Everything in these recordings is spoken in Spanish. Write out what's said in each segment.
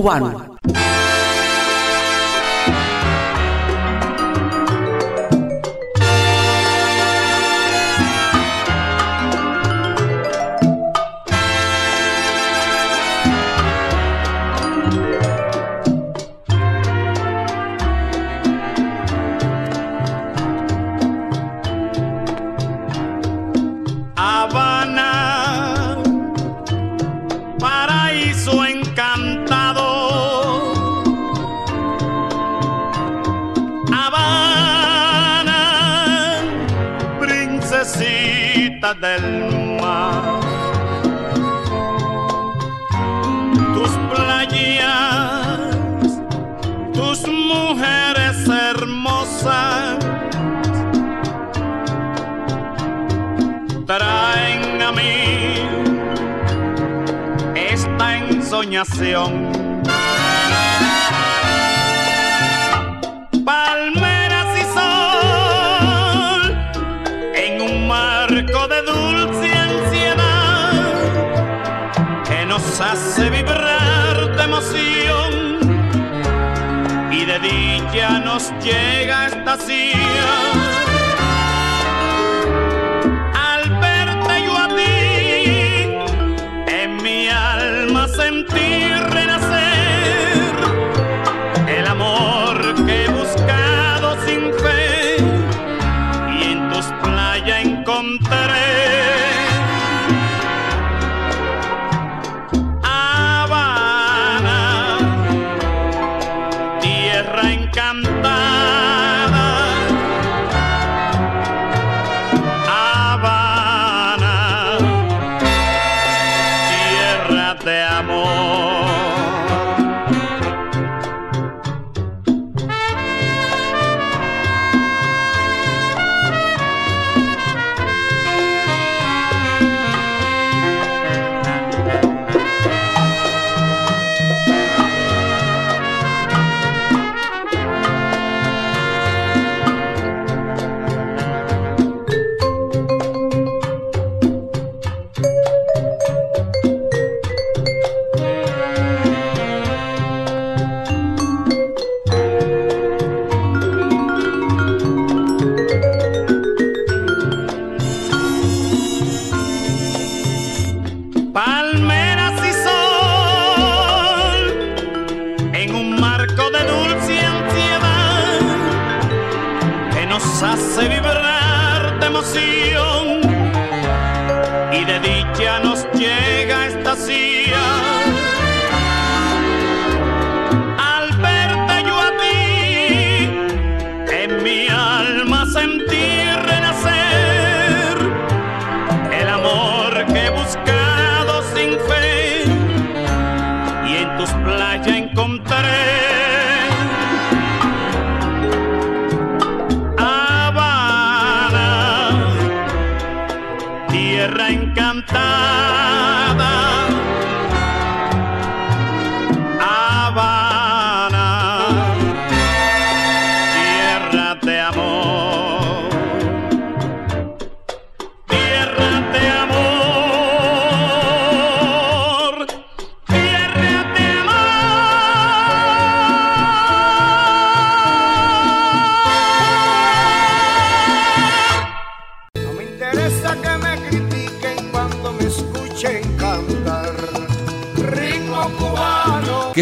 Cubano.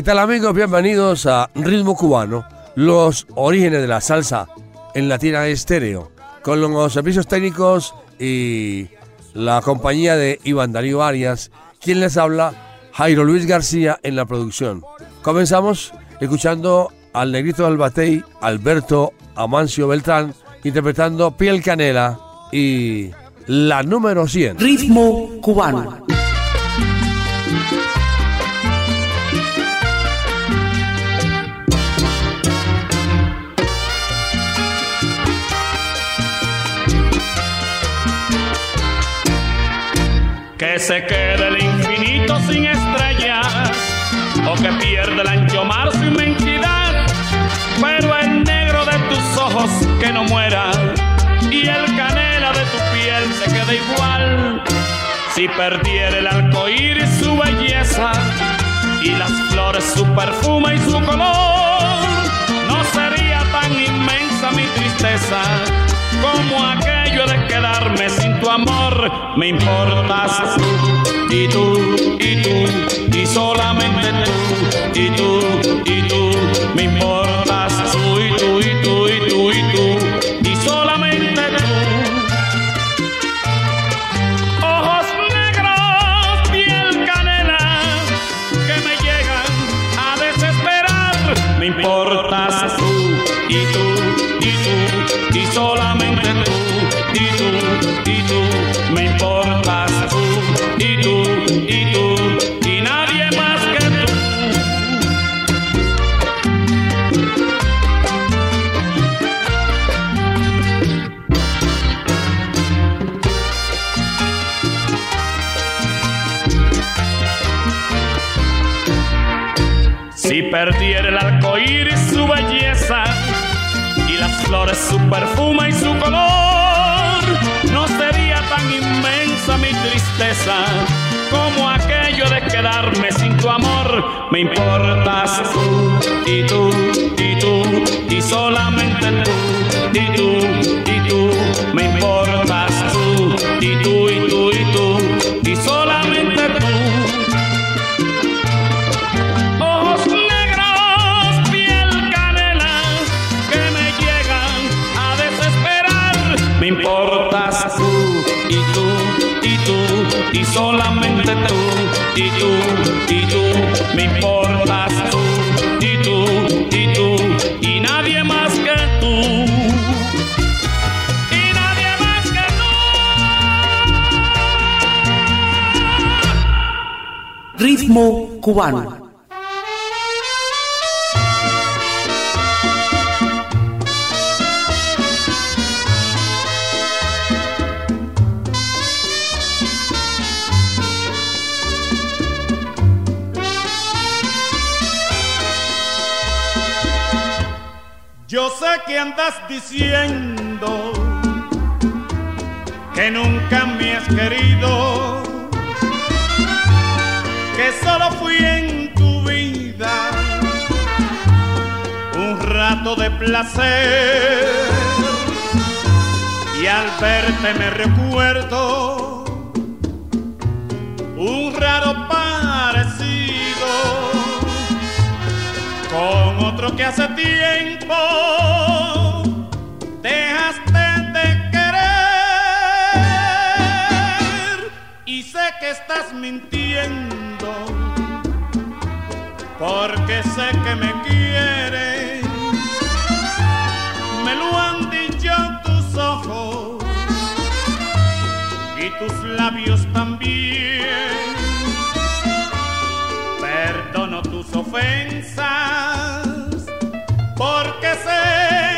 Tal amigos? Bienvenidos a Ritmo Cubano, los orígenes de la salsa en Latina Estéreo, con los servicios técnicos y la compañía de Iván Darío Arias, quien les habla, Jairo Luis García en la producción. Comenzamos escuchando al negrito del batey, Alberto Amancio Beltrán, interpretando Piel Canela y la número 100. Ritmo cubano. Se quede el infinito sin estrellas o que pierda el ancho mar su inmensidad, pero el negro de tus ojos que no muera y el canela de tu piel se quede igual. Si perdiera el arcoíris su belleza y las flores su perfume y su color, no sería tan inmensa mi tristeza quedarme sin tu amor. Me importas tú y tú y tú y solamente tú y tú y perfume y su color, no sería tan inmensa mi tristeza como aquello de quedarme sin tu amor. Me importas tú y tú y tú y solamente tú y tú y tú. Me importas tú y tú y tú y tú. Me importas tú y tú y tú y nadie más que tú. Y nadie más que tú. Ritmo cubano. Yo sé que andas diciendo que nunca me has querido, que solo fui en tu vida un rato de placer. Y al verte me recuerdo un raro otro que hace tiempo dejaste de querer. Y sé que estás mintiendo porque sé que me quieres. Me lo han dicho tus ojos y tus labios también. Perdono tus ofensas porque sé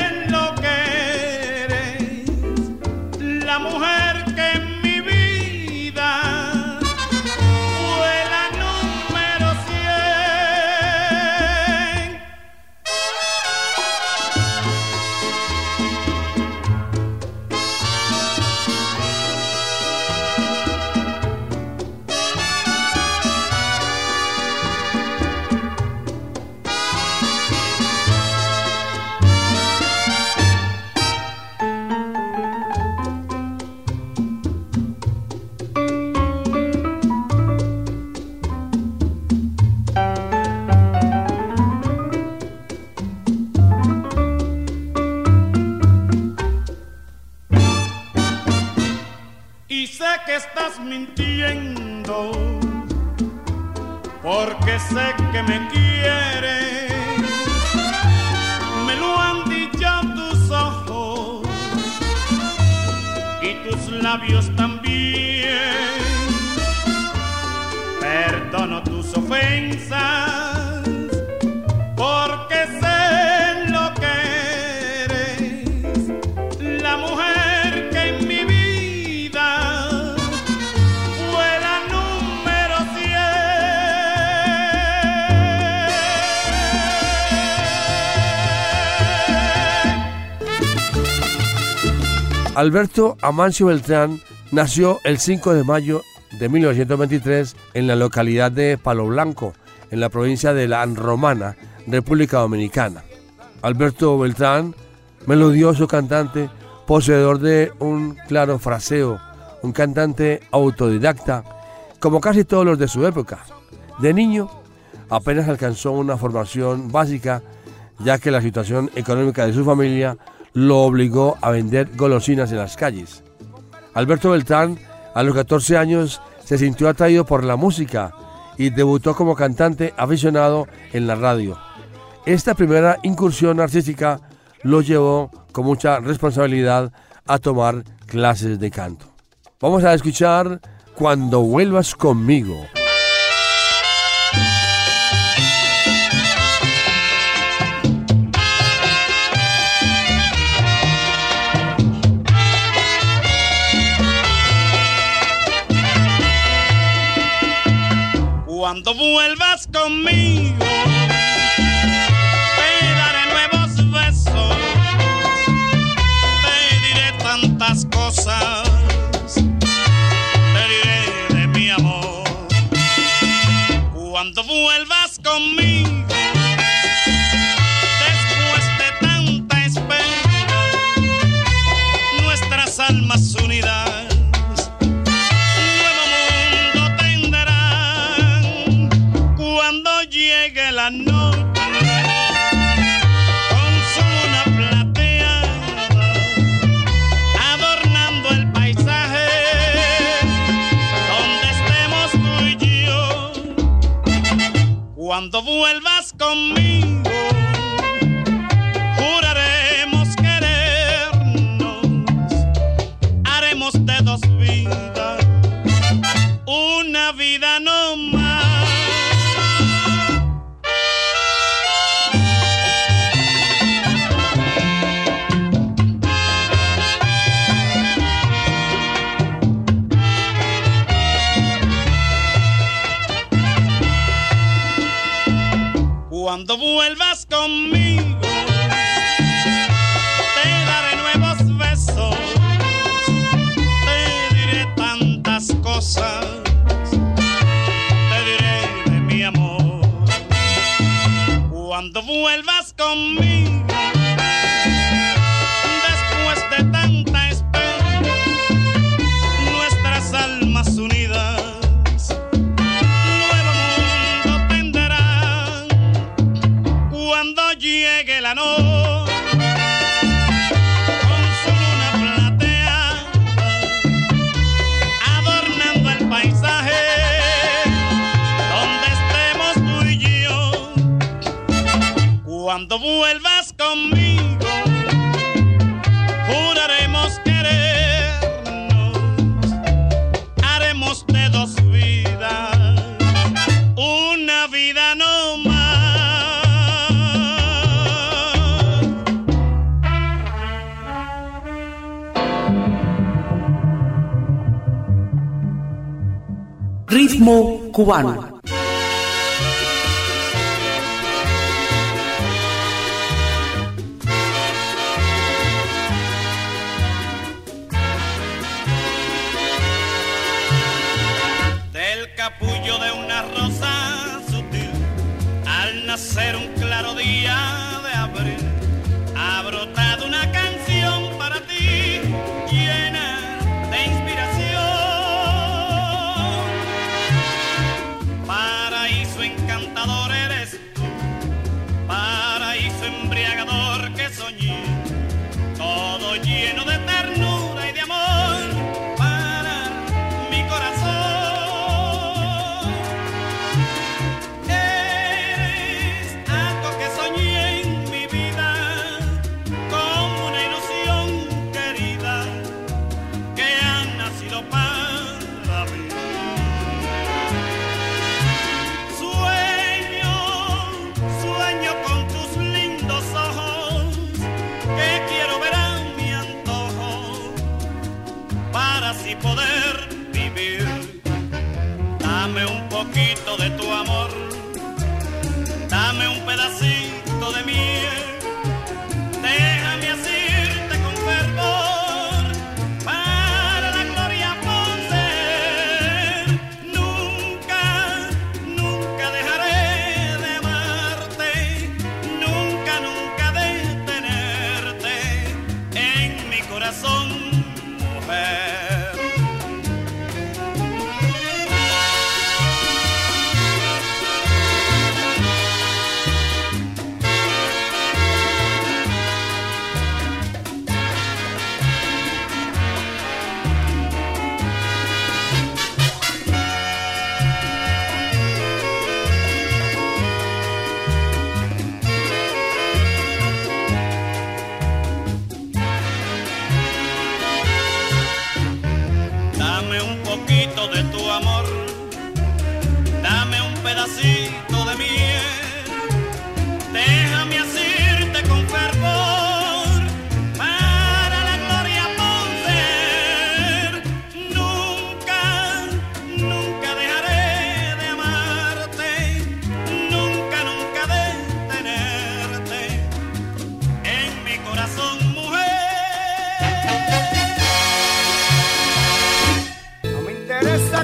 me quieres me lo han dicho tus ojos y tus labios Alberto Amancio Beltrán nació el 5 de mayo de 1923 en la localidad de Palo Blanco, en la provincia de La Romana, República Dominicana. Alberto Beltrán, melodioso cantante, poseedor de un claro fraseo, un cantante autodidacta, como casi todos los de su época. De niño, apenas alcanzó una formación básica, ya que la situación económica de su familia lo obligó a vender golosinas en las calles. Alberto Beltrán, a los 14 años, se sintió atraído por la música y debutó como cantante aficionado en la radio. Esta primera incursión artística lo llevó con mucha responsabilidad a tomar clases de canto. Vamos a escuchar Cuando vuelvas conmigo. Cuando vuelvas conmigo, vuelvas conmigo. cuando vuelvas conmigo. vuelvas conmigo, juraremos querernos, haremos de dos vidas, una vida no más. Ritmo cubano.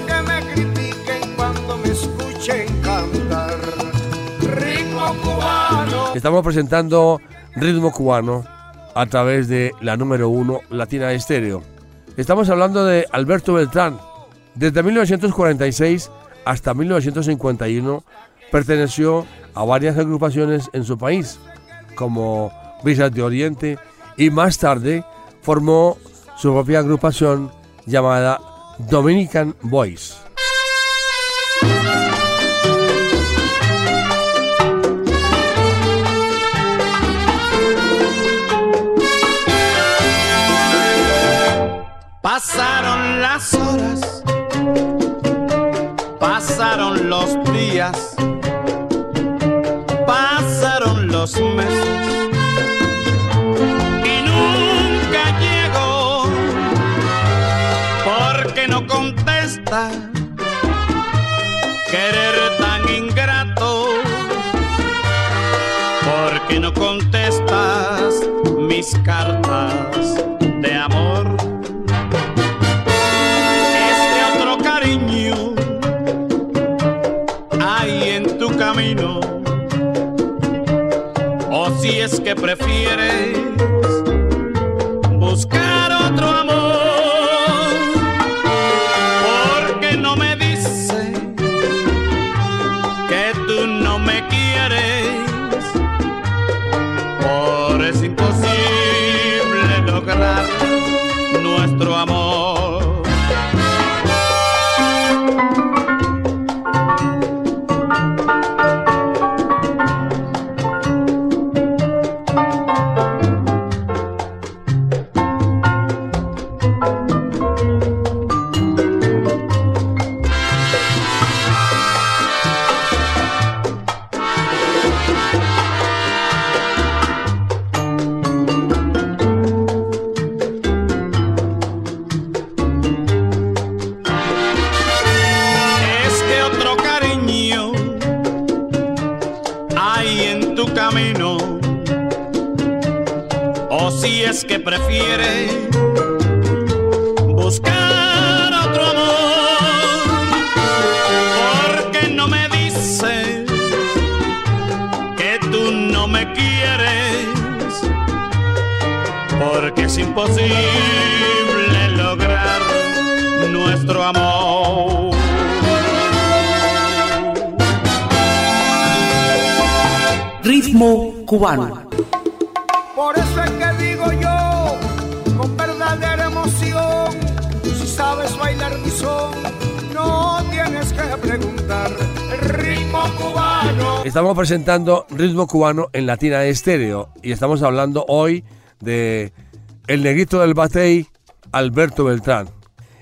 Que me critiquen cuando me escuchen cantar. Ritmo cubano. Estamos presentando Ritmo Cubano a través de la número uno Latina Estéreo. Estamos hablando de Alberto Beltrán. Desde 1946 hasta 1951 perteneció a varias agrupaciones en su país, como Brisas de Oriente, y más tarde formó su propia agrupación llamada Dominican Boys. Pasaron las horas, pasaron los días, cartas de amor. Este otro cariño hay en tu camino. O si es que prefieres presentando Ritmo Cubano en Latina Estéreo y estamos hablando hoy de el negrito del batey, Alberto Beltrán.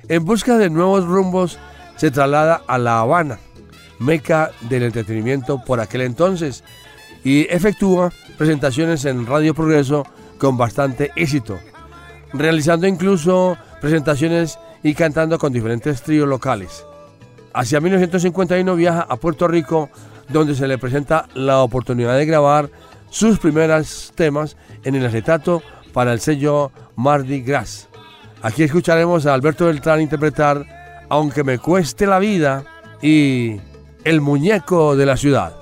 En busca de nuevos rumbos se traslada a La Habana, meca del entretenimiento por aquel entonces, y efectúa presentaciones en Radio Progreso con bastante éxito, realizando incluso presentaciones y cantando con diferentes tríos locales. Hacia 1951 viaja a Puerto Rico, donde se le presenta la oportunidad de grabar sus primeros temas en el acetato para el sello Mardi Gras. Aquí escucharemos a Alberto Beltrán interpretar Aunque me cueste la vida y El muñeco de la ciudad.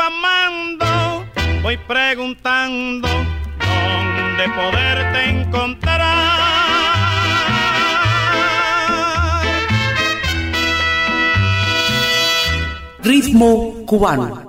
amando, voy preguntando dónde poderte encontrar. Ritmo cubano.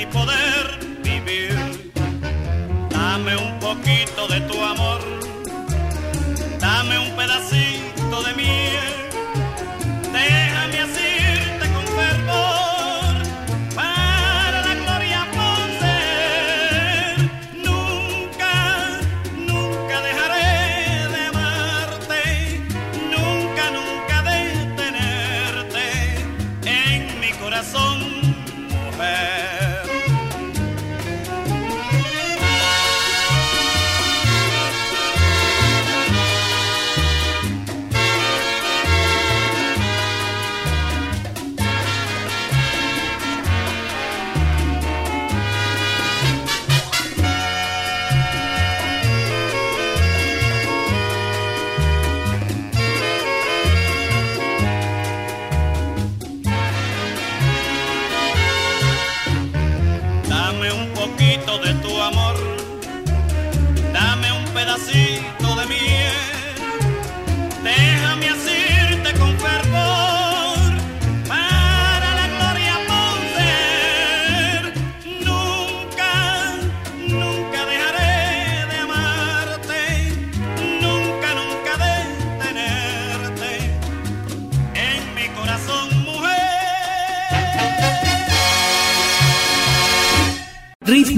Así poder vivir. Dame un poquito de tu amor, dame un pedacito de miel,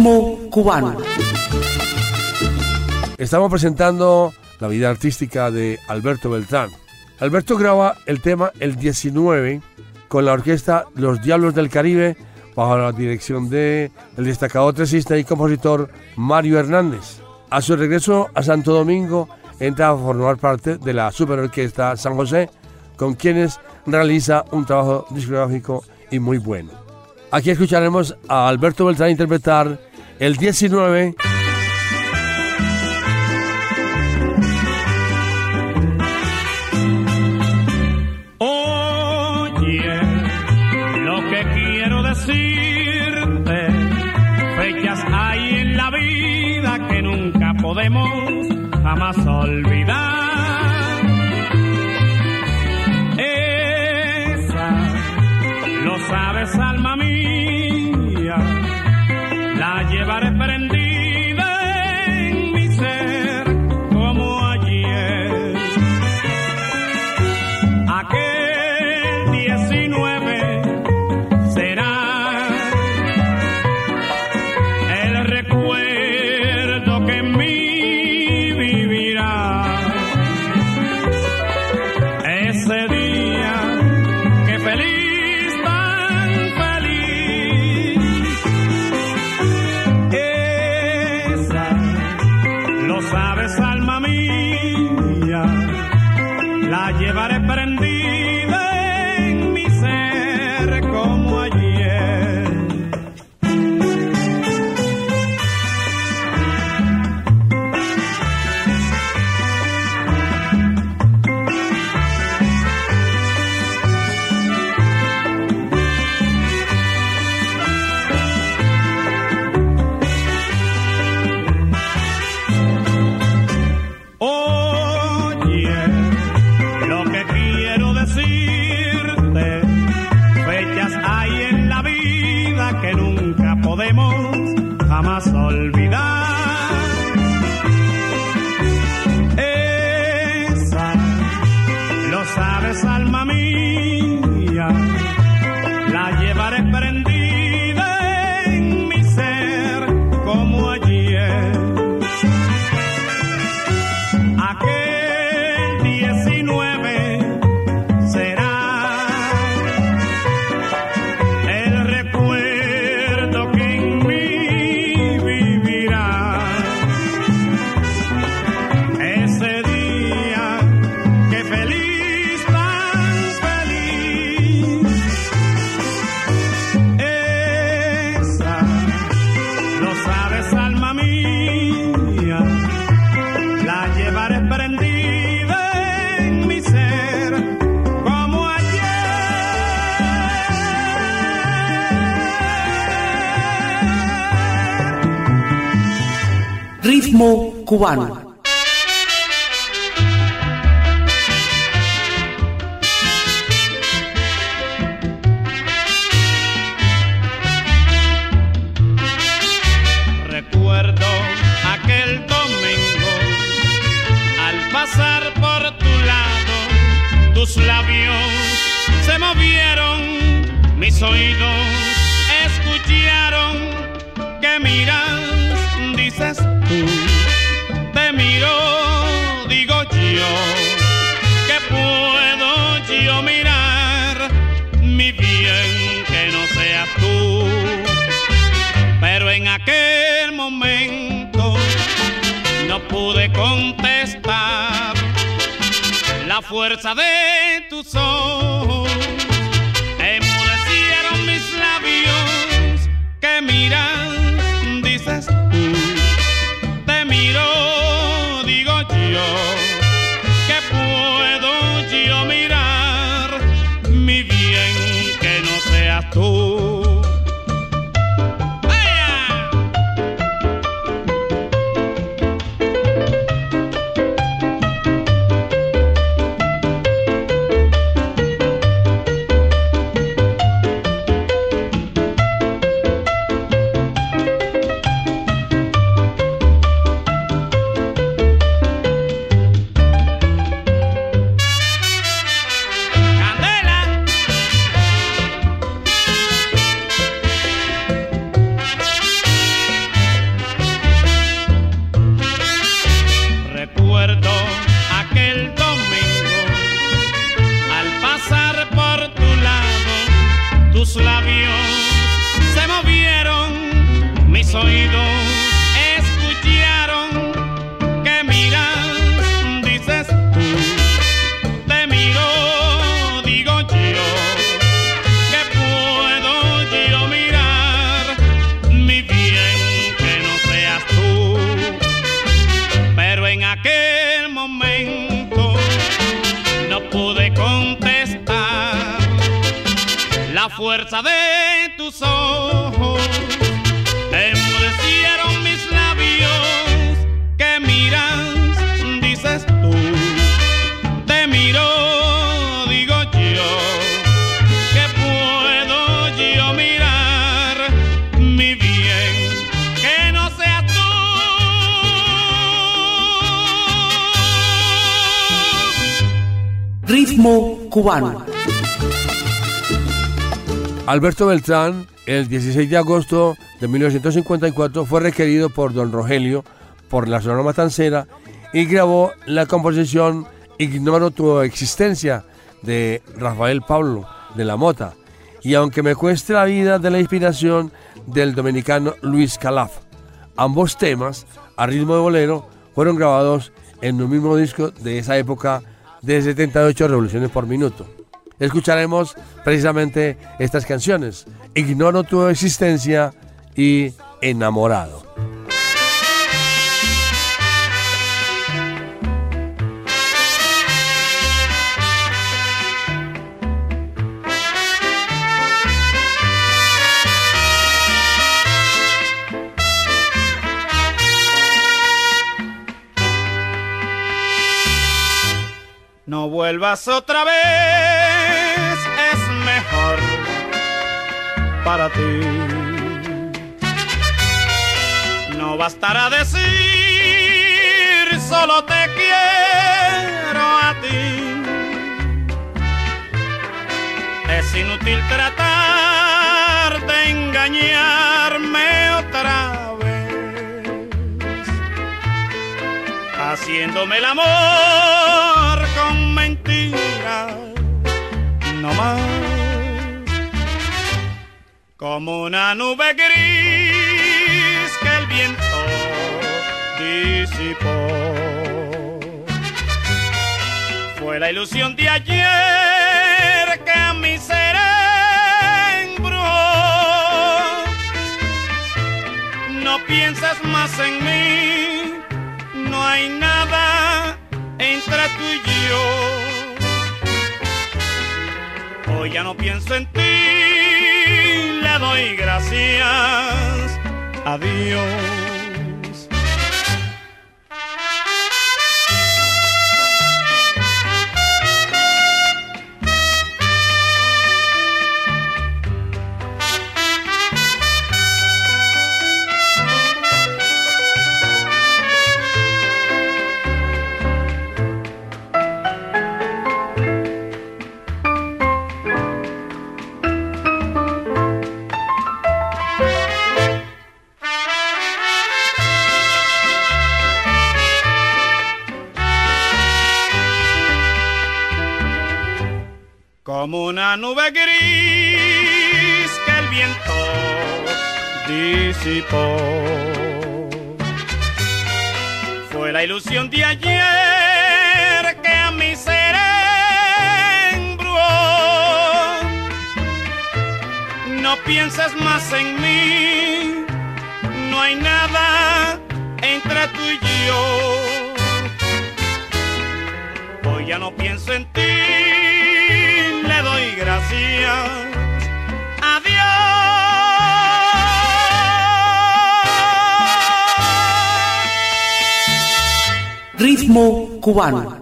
Cubano. Estamos presentando la vida artística de Alberto Beltrán. Alberto graba el tema El 19 con la orquesta Los Diablos del Caribe bajo la dirección de el destacado tresista y compositor Mario Hernández. A su regreso a Santo Domingo entra a formar parte de la Superorquesta San José con quienes realiza un trabajo discográfico y muy bueno. Aquí escucharemos a Alberto Beltrán interpretar el 19 Oye, lo que quiero decirte, fechas hay en la vida que nunca podemos jamás olvidar. Decirte, fechas hay en la vida que nunca podemos jamás olvidar. Cubano. Recuerdo aquel domingo al pasar por tu lado, tus labios se movieron, mis oídos aquel momento no pude contestar. La fuerza de tus ojos enmudecieron mis labios que miras, dices cubano. Alberto Beltrán, el 16 de agosto de 1954, fue requerido por don Rogelio por la Sonora Matancera y grabó la composición Ignoro tu existencia de Rafael Pablo de la Mota. Y aunque me cueste la vida de la inspiración del dominicano Luis Calaf. Ambos temas, a ritmo de bolero, fueron grabados en un mismo disco de esa época de 78 revoluciones por minuto. Escucharemos precisamente estas canciones, Ignoro tu existencia y Enamorado. Vuelvas otra vez, es mejor para ti. No bastará decir solo te quiero a ti. Es inútil tratar de engañarme otra vez haciéndome el amor no más. Como una nube gris que el viento disipó. Fue la ilusión de ayer que a mi ser embrujó. No pienses más en mí, no hay nada entre tú y yo. Ya no pienso en ti, le doy gracias a Dios. De ayer que a mi ser embrujó. No pienses más en mí, no hay nada entre tú y yo. Hoy ya no pienso en ti, Ritmo cubano.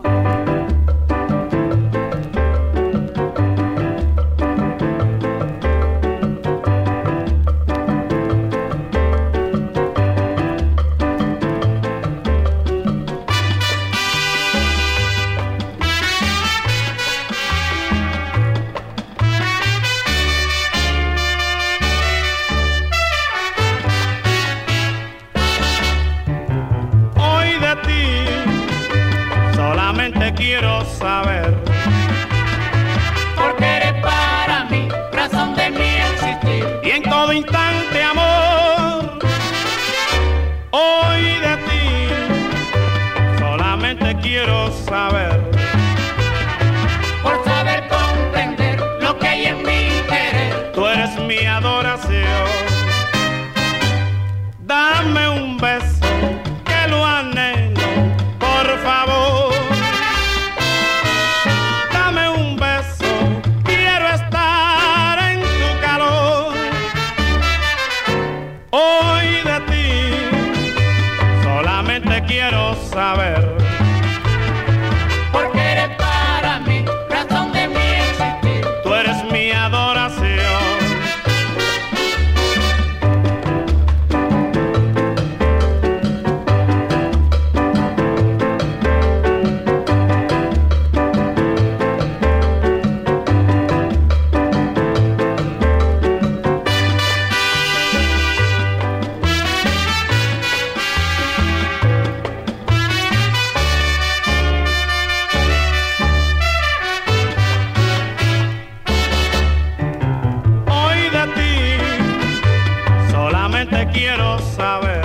Quiero saber.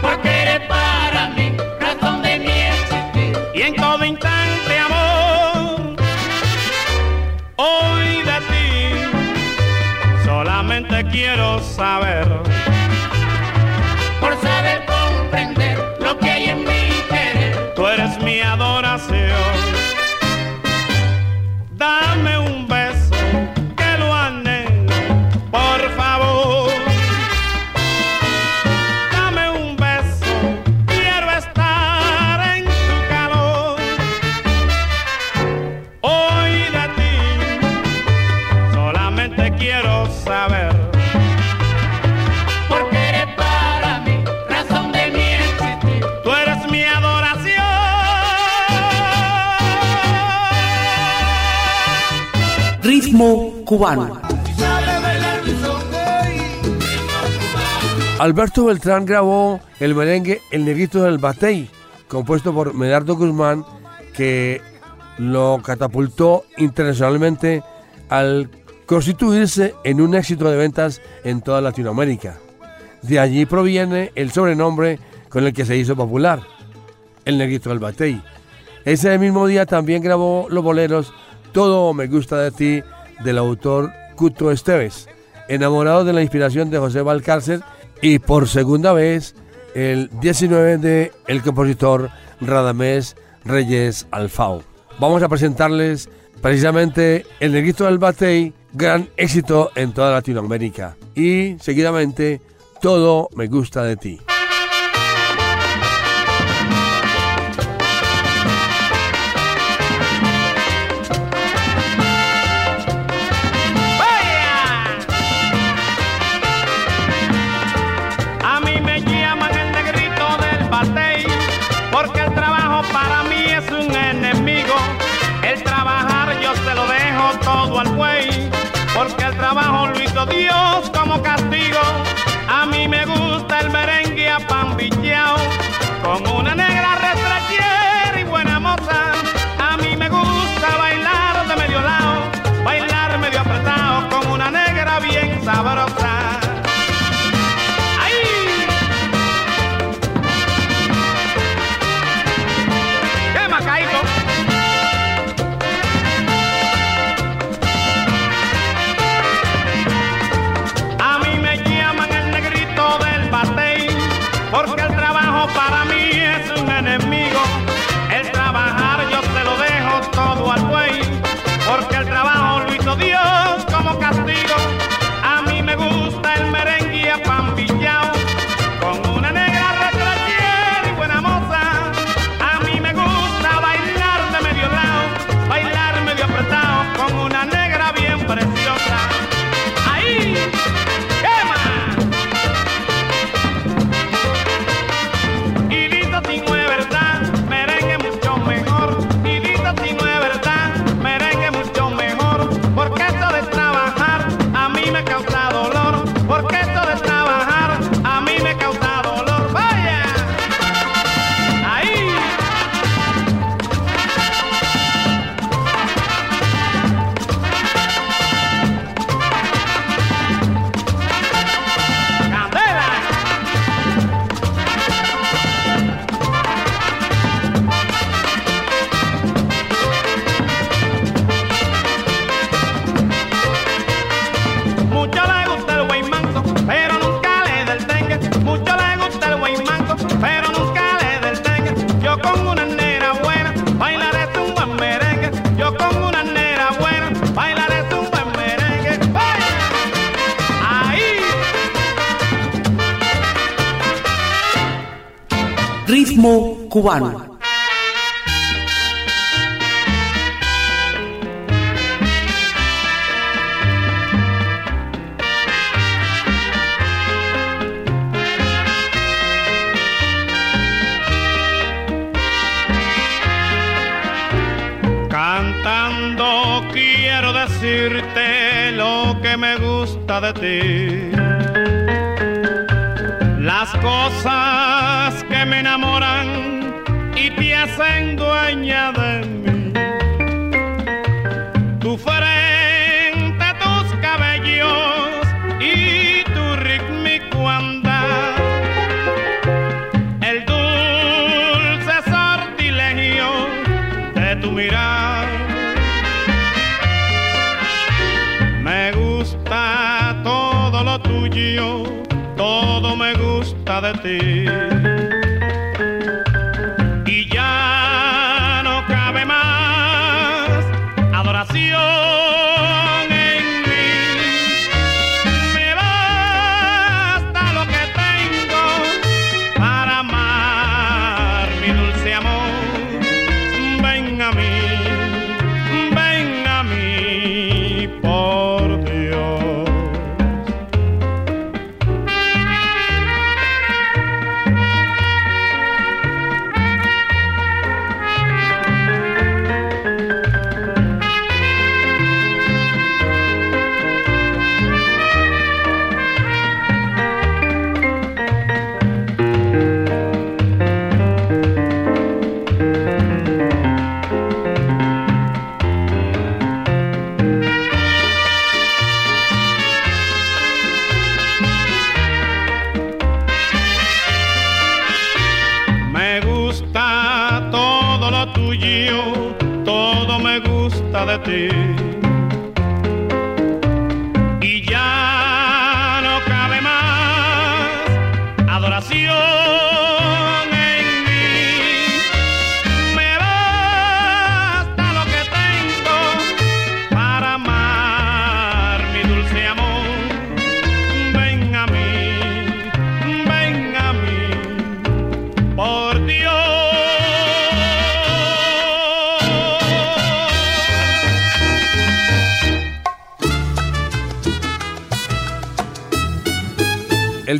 Porque eres para mí razón de mi existir. y en todo instante amor. Hoy de ti solamente quiero saber. Alberto Beltrán grabó el merengue El Negrito del Batey, compuesto por Medardo Guzmán, que lo catapultó internacionalmente al constituirse en un éxito de ventas en toda Latinoamérica. De allí proviene el sobrenombre con el que se hizo popular, El Negrito del Batey. Ese mismo día también grabó los boleros Todo me gusta de ti del autor Cuto Esteves, enamorado de la inspiración de José Valcárcel y por segunda vez el 19 de el compositor Radamés Reyes Alfao. Vamos a presentarles precisamente El Negrito del Batey, gran éxito en toda Latinoamérica. Y seguidamente Todo me gusta de ti. Cubano. nación.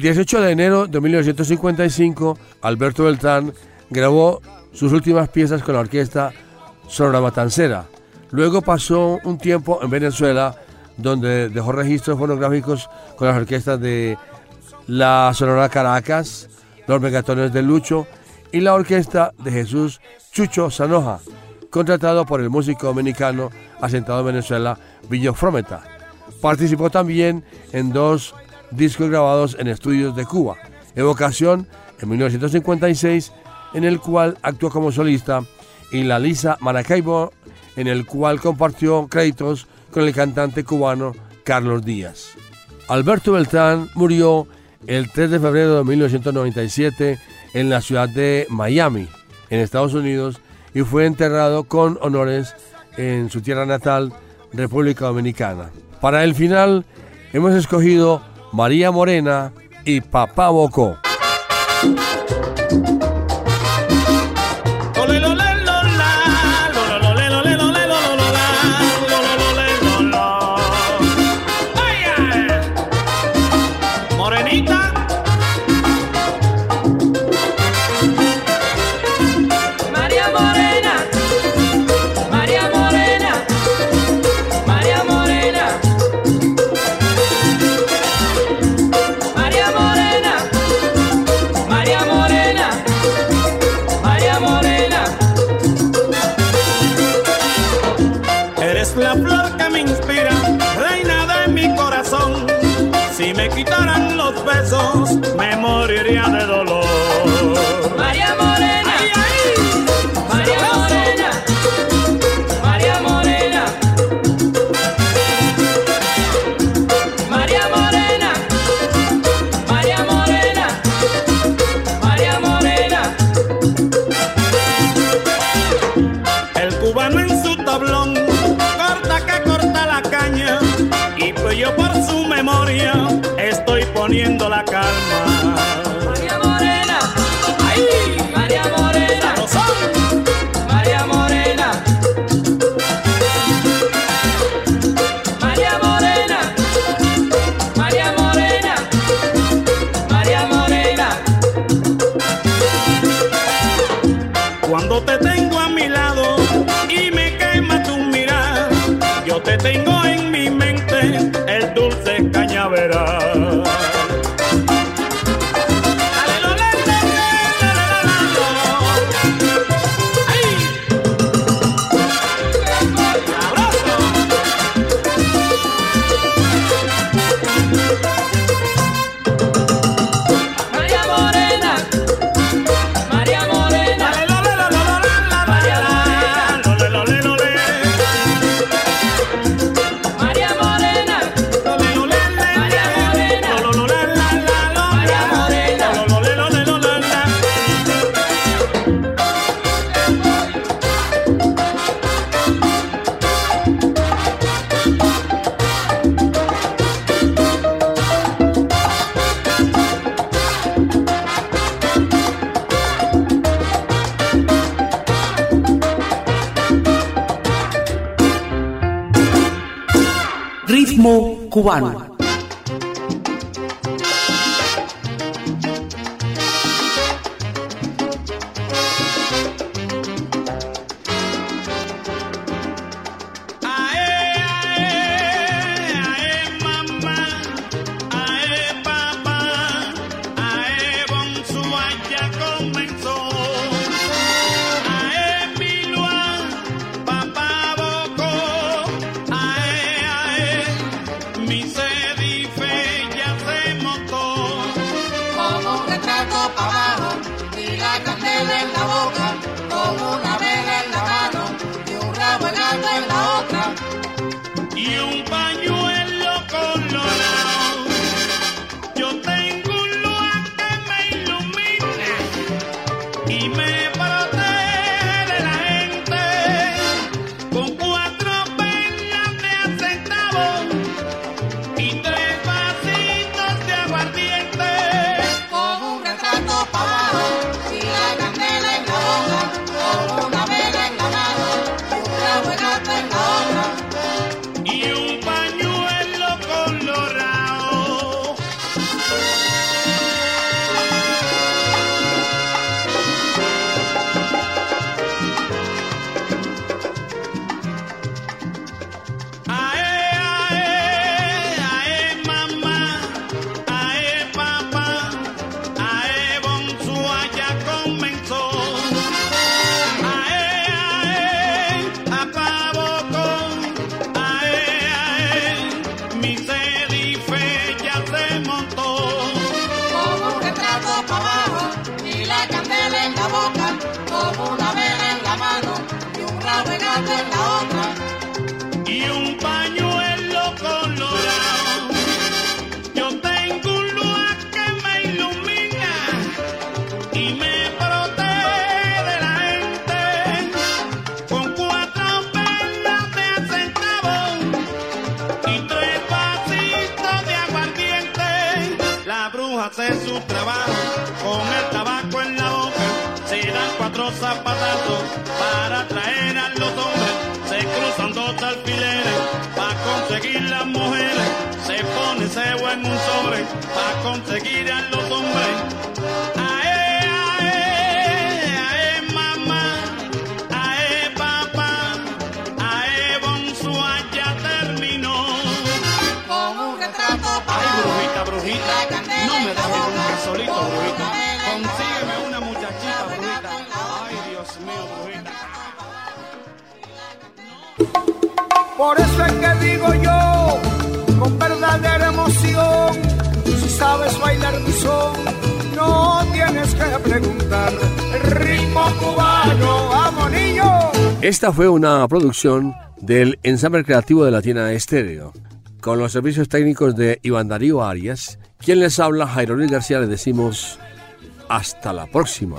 18 de enero de 1955, Alberto Beltrán grabó sus últimas piezas con la orquesta Sonora Matancera. Luego pasó un tiempo en Venezuela, donde dejó registros fonográficos con las orquestas de la Sonora Caracas, los Megatones de Lucho y la orquesta de Jesús Chucho Sanoja, contratado por el músico dominicano asentado en Venezuela, Villo Frometa. Participó también en dos discos grabados en estudios de Cuba, Evocación en 1956, en el cual actuó como solista, y La Lisa Maracaibo, en el cual compartió créditos con el cantante cubano Carlos Díaz. Alberto Beltrán murió el 3 de febrero de 1997 en la ciudad de Miami, en Estados Unidos, y fue enterrado con honores en su tierra natal, República Dominicana. Para el final hemos escogido María Morena y Papá Bocó. Estoy poniendo la calma. Ritmo cuatro zapatazos para atraer a los hombres. Se cruzan dos alfileres para conseguir las mujeres. Se pone cebo en un sobre para conseguir a los hombres. Ae, ae, ae, Por eso es que digo yo, con verdadera emoción, si sabes bailar mi son, no tienes que preguntar. Ritmo cubano, vamos niño. Esta fue una producción del ensamble creativo de Latina Estéreo, con los servicios técnicos de Iván Darío Arias. Quien les habla, Jairo Luis García, les decimos hasta la próxima.